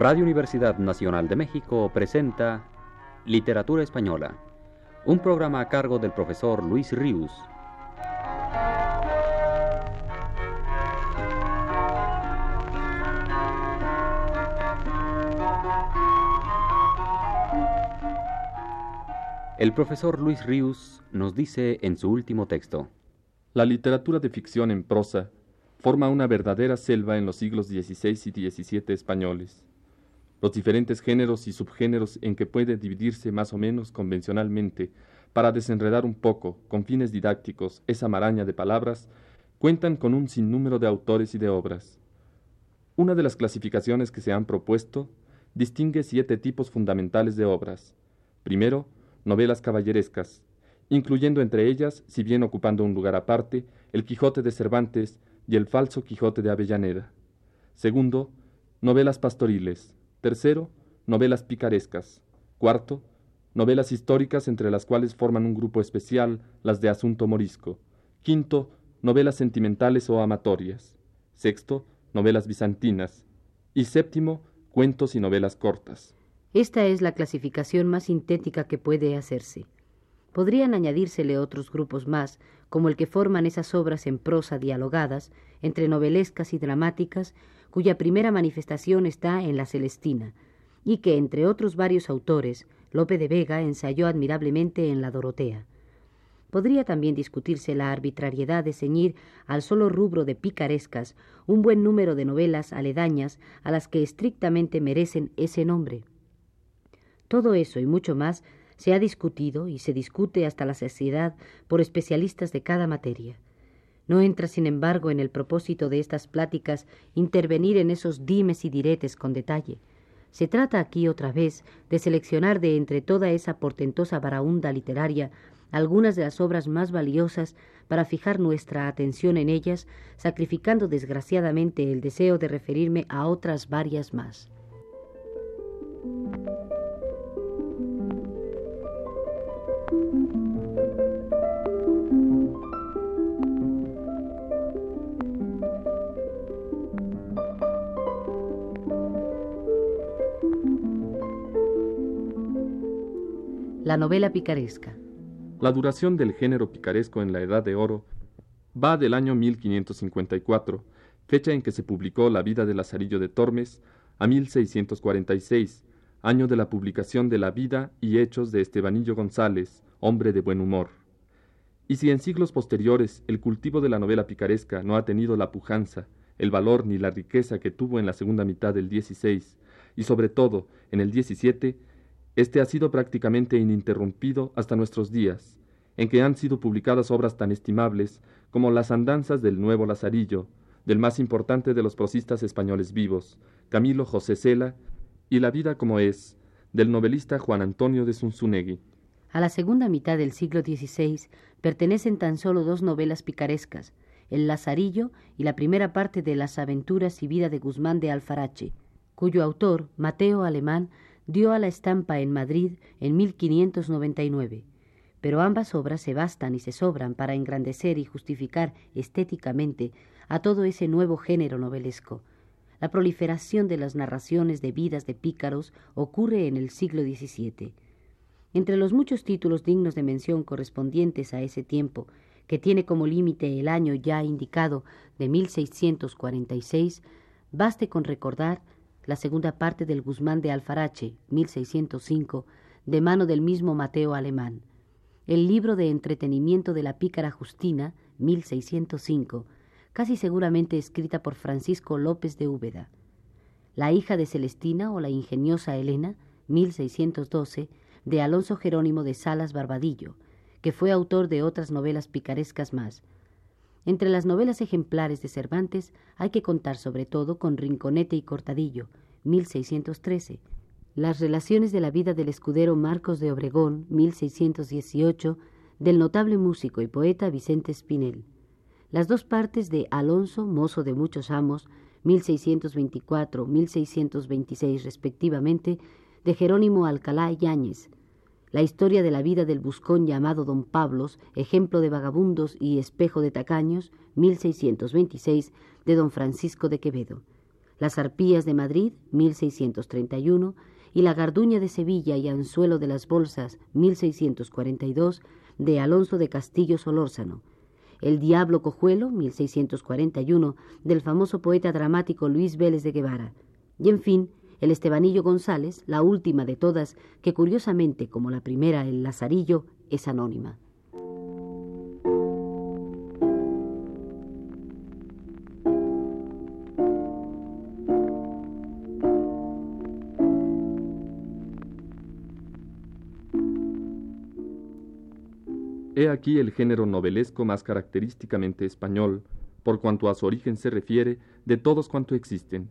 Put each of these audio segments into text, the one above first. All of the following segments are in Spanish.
Radio Universidad Nacional de México presenta Literatura Española, un programa a cargo del profesor Luis Ríos. El profesor Luis Ríos nos dice en su último texto, La literatura de ficción en prosa forma una verdadera selva en los siglos XVI y XVII españoles. Los diferentes géneros y subgéneros en que puede dividirse más o menos convencionalmente para desenredar un poco, con fines didácticos, esa maraña de palabras, cuentan con un sinnúmero de autores y de obras. Una de las clasificaciones que se han propuesto distingue siete tipos fundamentales de obras. Primero, novelas caballerescas, incluyendo entre ellas, si bien ocupando un lugar aparte, el Quijote de Cervantes y el falso Quijote de Avellaneda. Segundo, novelas pastoriles. Tercero, novelas picarescas. Cuarto, novelas históricas entre las cuales forman un grupo especial las de asunto morisco. Quinto, novelas sentimentales o amatorias. Sexto, novelas bizantinas. Y séptimo, cuentos y novelas cortas. Esta es la clasificación más sintética que puede hacerse. Podrían añadírsele otros grupos más, como el que forman esas obras en prosa dialogadas, entre novelescas y dramáticas, cuya primera manifestación está en la Celestina, y que, entre otros varios autores, Lope de Vega ensayó admirablemente en la Dorotea. Podría también discutirse la arbitrariedad de ceñir al solo rubro de picarescas un buen número de novelas aledañas a las que estrictamente merecen ese nombre. Todo eso y mucho más se ha discutido y se discute hasta la saciedad por especialistas de cada materia. No entra, sin embargo, en el propósito de estas pláticas intervenir en esos dimes y diretes con detalle. Se trata aquí otra vez de seleccionar de entre toda esa portentosa baraunda literaria algunas de las obras más valiosas para fijar nuestra atención en ellas, sacrificando desgraciadamente el deseo de referirme a otras varias más. La novela picaresca. La duración del género picaresco en la Edad de Oro va del año 1554, fecha en que se publicó La vida de Lazarillo de Tormes, a 1646, año de la publicación de la vida y hechos de Estebanillo González, hombre de buen humor. Y si en siglos posteriores el cultivo de la novela picaresca no ha tenido la pujanza, el valor ni la riqueza que tuvo en la segunda mitad del XVI, y sobre todo en el XVII, este ha sido prácticamente ininterrumpido hasta nuestros días, en que han sido publicadas obras tan estimables como Las andanzas del nuevo Lazarillo, del más importante de los prosistas españoles vivos, Camilo José Cela, y La vida como es, del novelista Juan Antonio de Zunzunegui. A la segunda mitad del siglo XVI pertenecen tan solo dos novelas picarescas, El Lazarillo y la primera parte de Las aventuras y vida de Guzmán de Alfarache, cuyo autor, Mateo Alemán, dio a la estampa en Madrid en 1599, pero ambas obras se bastan y se sobran para engrandecer y justificar estéticamente a todo ese nuevo género novelesco. La proliferación de las narraciones de vidas de pícaros ocurre en el siglo XVII. Entre los muchos títulos dignos de mención correspondientes a ese tiempo, que tiene como límite el año ya indicado de 1646, baste con recordar la segunda parte del Guzmán de Alfarache, 1605, de mano del mismo Mateo Alemán, el libro de entretenimiento de la pícara Justina, 1605, casi seguramente escrita por Francisco López de Úbeda, La hija de Celestina o la ingeniosa Elena, 1612, de Alonso Jerónimo de Salas Barbadillo, que fue autor de otras novelas picarescas más, entre las novelas ejemplares de Cervantes hay que contar sobre todo con Rinconete y Cortadillo, 1613, Las relaciones de la vida del escudero Marcos de Obregón, 1618, del notable músico y poeta Vicente Espinel, las dos partes de Alonso, mozo de muchos amos, 1624-1626 respectivamente, de Jerónimo Alcalá Yáñez, la historia de la vida del buscón llamado Don Pablos, ejemplo de vagabundos y espejo de tacaños, 1626, de Don Francisco de Quevedo, Las Arpías de Madrid, 1631, y La Garduña de Sevilla y Anzuelo de las Bolsas, 1642, de Alonso de Castillo Solórzano. El Diablo Cojuelo, 1641, del famoso poeta dramático Luis Vélez de Guevara. Y en fin, el Estebanillo González, la última de todas, que curiosamente, como la primera, el Lazarillo, es anónima. He aquí el género novelesco más característicamente español, por cuanto a su origen se refiere, de todos cuanto existen.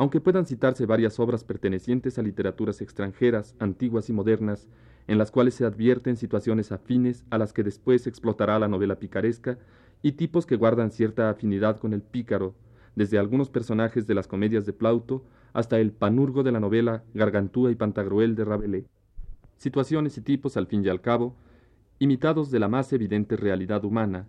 Aunque puedan citarse varias obras pertenecientes a literaturas extranjeras, antiguas y modernas, en las cuales se advierten situaciones afines a las que después explotará la novela picaresca, y tipos que guardan cierta afinidad con el pícaro, desde algunos personajes de las comedias de Plauto hasta el panurgo de la novela Gargantúa y Pantagruel de Rabelais. Situaciones y tipos, al fin y al cabo, imitados de la más evidente realidad humana.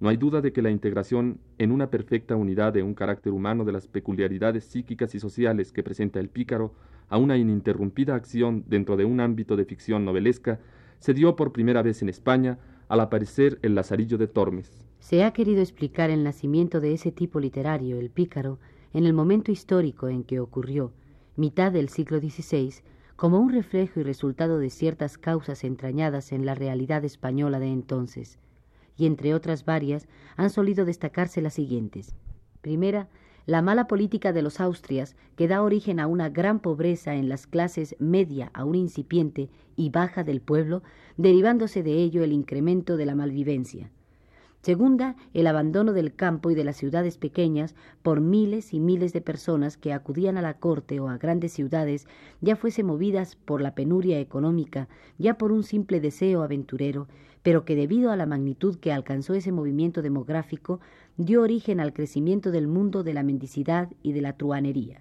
No hay duda de que la integración en una perfecta unidad de un carácter humano de las peculiaridades psíquicas y sociales que presenta el pícaro a una ininterrumpida acción dentro de un ámbito de ficción novelesca se dio por primera vez en España al aparecer el Lazarillo de Tormes. Se ha querido explicar el nacimiento de ese tipo literario, el pícaro, en el momento histórico en que ocurrió, mitad del siglo XVI, como un reflejo y resultado de ciertas causas entrañadas en la realidad española de entonces, y entre otras varias han solido destacarse las siguientes. Primera, la mala política de los Austrias, que da origen a una gran pobreza en las clases media aún incipiente y baja del pueblo, derivándose de ello el incremento de la malvivencia. Segunda, el abandono del campo y de las ciudades pequeñas por miles y miles de personas que acudían a la corte o a grandes ciudades, ya fuese movidas por la penuria económica, ya por un simple deseo aventurero, pero que debido a la magnitud que alcanzó ese movimiento demográfico, dio origen al crecimiento del mundo de la mendicidad y de la truanería.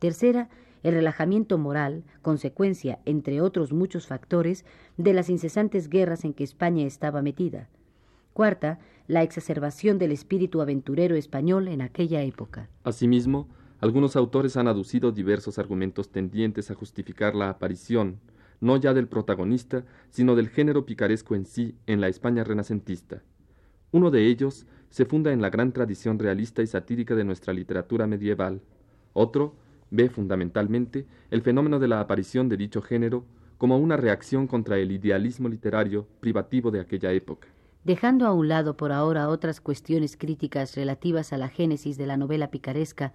Tercera, el relajamiento moral, consecuencia, entre otros muchos factores, de las incesantes guerras en que España estaba metida. Cuarta, la exacerbación del espíritu aventurero español en aquella época. Asimismo, algunos autores han aducido diversos argumentos tendientes a justificar la aparición, no ya del protagonista, sino del género picaresco en sí en la España renacentista. Uno de ellos se funda en la gran tradición realista y satírica de nuestra literatura medieval. Otro ve fundamentalmente el fenómeno de la aparición de dicho género como una reacción contra el idealismo literario privativo de aquella época. Dejando a un lado por ahora otras cuestiones críticas relativas a la génesis de la novela picaresca,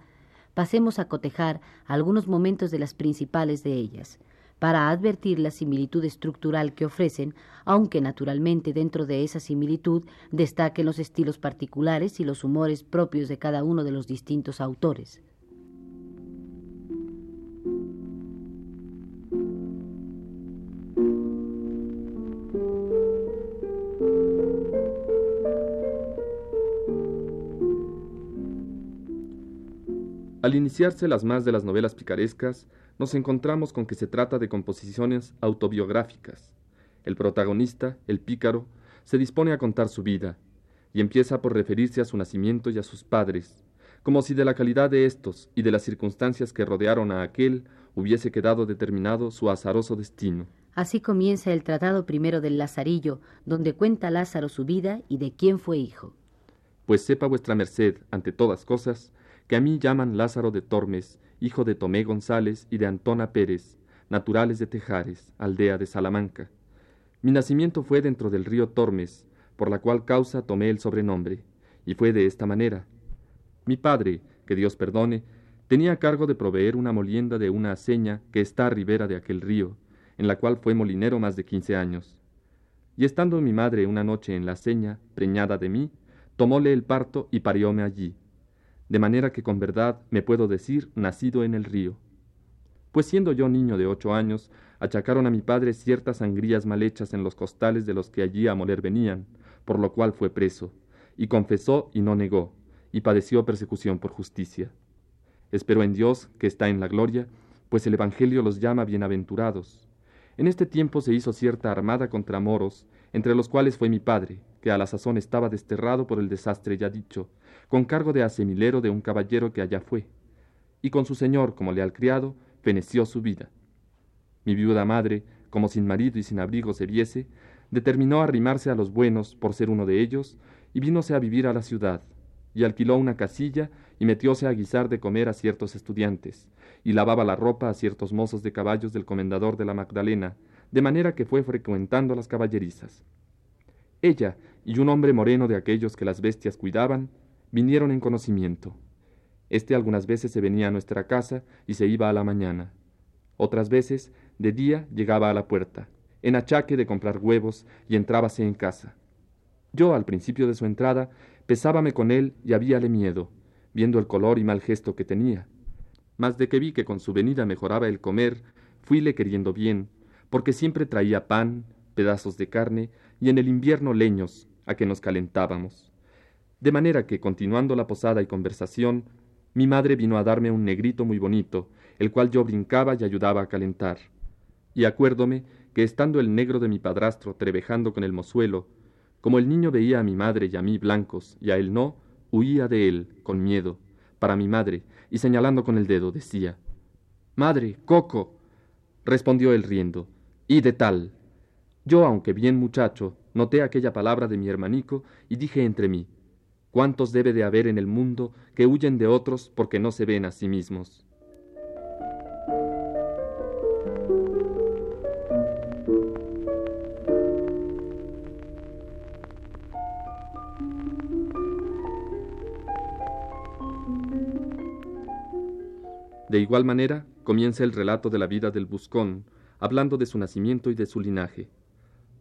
pasemos a cotejar algunos momentos de las principales de ellas, para advertir la similitud estructural que ofrecen, aunque naturalmente dentro de esa similitud destaquen los estilos particulares y los humores propios de cada uno de los distintos autores. Al iniciarse las más de las novelas picarescas, nos encontramos con que se trata de composiciones autobiográficas. El protagonista, el pícaro, se dispone a contar su vida, y empieza por referirse a su nacimiento y a sus padres, como si de la calidad de éstos y de las circunstancias que rodearon a aquel hubiese quedado determinado su azaroso destino. Así comienza el tratado primero del Lazarillo, donde cuenta Lázaro su vida y de quién fue hijo. Pues sepa vuestra merced, ante todas cosas, que a mí llaman Lázaro de Tormes, hijo de Tomé González y de Antona Pérez, naturales de Tejares, aldea de Salamanca. Mi nacimiento fue dentro del río Tormes, por la cual causa tomé el sobrenombre, y fue de esta manera. Mi padre, que Dios perdone, tenía cargo de proveer una molienda de una aceña que está a ribera de aquel río, en la cual fue molinero más de quince años. Y estando mi madre una noche en la aceña, preñada de mí, tomóle el parto y parióme allí de manera que con verdad me puedo decir nacido en el río. Pues siendo yo niño de ocho años, achacaron a mi padre ciertas sangrías mal hechas en los costales de los que allí a moler venían, por lo cual fue preso, y confesó y no negó, y padeció persecución por justicia. Espero en Dios, que está en la gloria, pues el Evangelio los llama bienaventurados. En este tiempo se hizo cierta armada contra moros, entre los cuales fue mi padre, que a la sazón estaba desterrado por el desastre ya dicho, con cargo de asemilero de un caballero que allá fue. y con su señor como leal criado, feneció su vida. Mi viuda madre, como sin marido y sin abrigo se viese, determinó arrimarse a los buenos por ser uno de ellos, y vínose a vivir a la ciudad, y alquiló una casilla y metióse a guisar de comer a ciertos estudiantes, y lavaba la ropa a ciertos mozos de caballos del comendador de la Magdalena, de manera que fue frecuentando las caballerizas. Ella y un hombre moreno de aquellos que las bestias cuidaban, vinieron en conocimiento. Este algunas veces se venía a nuestra casa y se iba a la mañana. Otras veces, de día, llegaba a la puerta, en achaque de comprar huevos, y entrábase en casa. Yo, al principio de su entrada, pesábame con él y habíale miedo, viendo el color y mal gesto que tenía. Mas de que vi que con su venida mejoraba el comer, fuile queriendo bien, porque siempre traía pan, pedazos de carne, y en el invierno leños, a que nos calentábamos. De manera que, continuando la posada y conversación, mi madre vino a darme un negrito muy bonito, el cual yo brincaba y ayudaba a calentar. Y acuérdome que estando el negro de mi padrastro trevejando con el mozuelo, como el niño veía a mi madre y a mí blancos y a él no, huía de él, con miedo, para mi madre, y señalando con el dedo decía, Madre, Coco. Respondió él riendo, y de tal. Yo, aunque bien muchacho, noté aquella palabra de mi hermanico y dije entre mí, ¿cuántos debe de haber en el mundo que huyen de otros porque no se ven a sí mismos? De igual manera, comienza el relato de la vida del buscón, hablando de su nacimiento y de su linaje.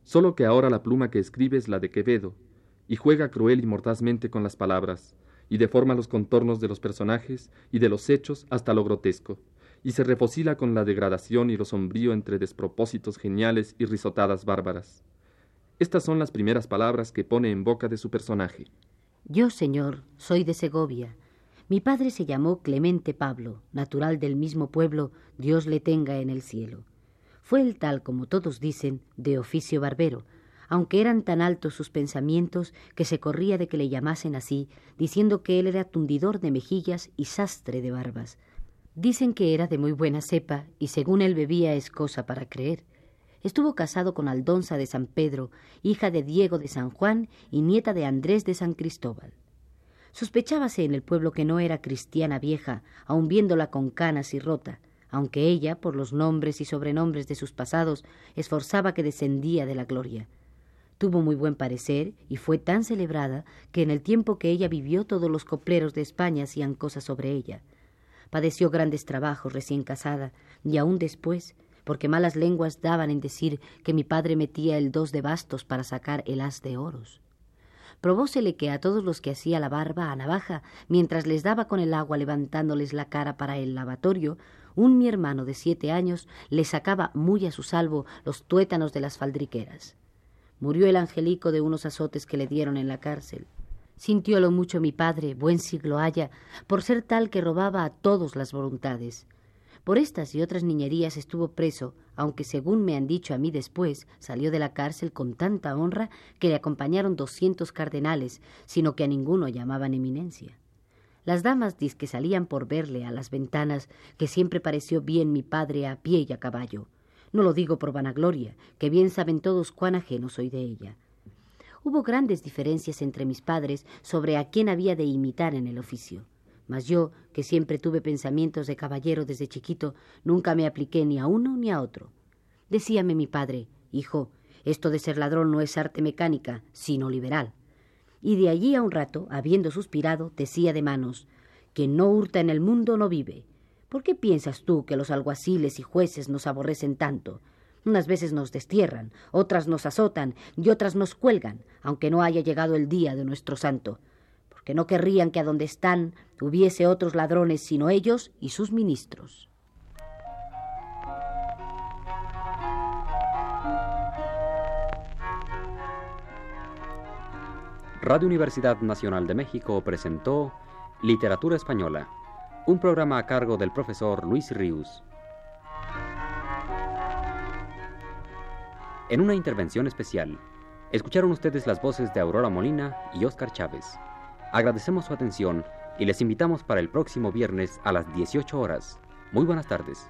Solo que ahora la pluma que escribe es la de Quevedo, y juega cruel y mordazmente con las palabras, y deforma los contornos de los personajes y de los hechos hasta lo grotesco, y se refocila con la degradación y lo sombrío entre despropósitos geniales y risotadas bárbaras. Estas son las primeras palabras que pone en boca de su personaje. Yo, señor, soy de Segovia, mi padre se llamó Clemente Pablo, natural del mismo pueblo, Dios le tenga en el cielo. Fue el tal, como todos dicen, de oficio barbero, aunque eran tan altos sus pensamientos que se corría de que le llamasen así, diciendo que él era tundidor de mejillas y sastre de barbas. Dicen que era de muy buena cepa, y según él bebía es cosa para creer. Estuvo casado con Aldonza de San Pedro, hija de Diego de San Juan y nieta de Andrés de San Cristóbal. Sospechábase en el pueblo que no era cristiana vieja, aun viéndola con canas y rota, aunque ella, por los nombres y sobrenombres de sus pasados, esforzaba que descendía de la gloria. Tuvo muy buen parecer y fue tan celebrada que en el tiempo que ella vivió todos los copleros de España hacían cosas sobre ella. Padeció grandes trabajos recién casada y aún después, porque malas lenguas daban en decir que mi padre metía el dos de bastos para sacar el as de oros probósele que a todos los que hacía la barba a navaja, mientras les daba con el agua levantándoles la cara para el lavatorio, un mi hermano de siete años le sacaba muy a su salvo los tuétanos de las faldriqueras. Murió el angelico de unos azotes que le dieron en la cárcel. Sintiólo mucho mi padre, buen siglo haya, por ser tal que robaba a todos las voluntades. Por estas y otras niñerías estuvo preso, aunque según me han dicho a mí después, salió de la cárcel con tanta honra que le acompañaron doscientos cardenales, sino que a ninguno llamaban eminencia. Las damas que salían por verle a las ventanas, que siempre pareció bien mi padre a pie y a caballo. No lo digo por vanagloria, que bien saben todos cuán ajeno soy de ella. Hubo grandes diferencias entre mis padres sobre a quién había de imitar en el oficio. Mas yo, que siempre tuve pensamientos de caballero desde chiquito, nunca me apliqué ni a uno ni a otro. Decíame mi padre, hijo, esto de ser ladrón no es arte mecánica, sino liberal. Y de allí a un rato, habiendo suspirado, decía de manos, quien no hurta en el mundo no vive. ¿Por qué piensas tú que los alguaciles y jueces nos aborrecen tanto? Unas veces nos destierran, otras nos azotan y otras nos cuelgan, aunque no haya llegado el día de nuestro santo que no querrían que a donde están hubiese otros ladrones sino ellos y sus ministros. Radio Universidad Nacional de México presentó Literatura Española, un programa a cargo del profesor Luis Ríos. En una intervención especial, escucharon ustedes las voces de Aurora Molina y Óscar Chávez. Agradecemos su atención y les invitamos para el próximo viernes a las 18 horas. Muy buenas tardes.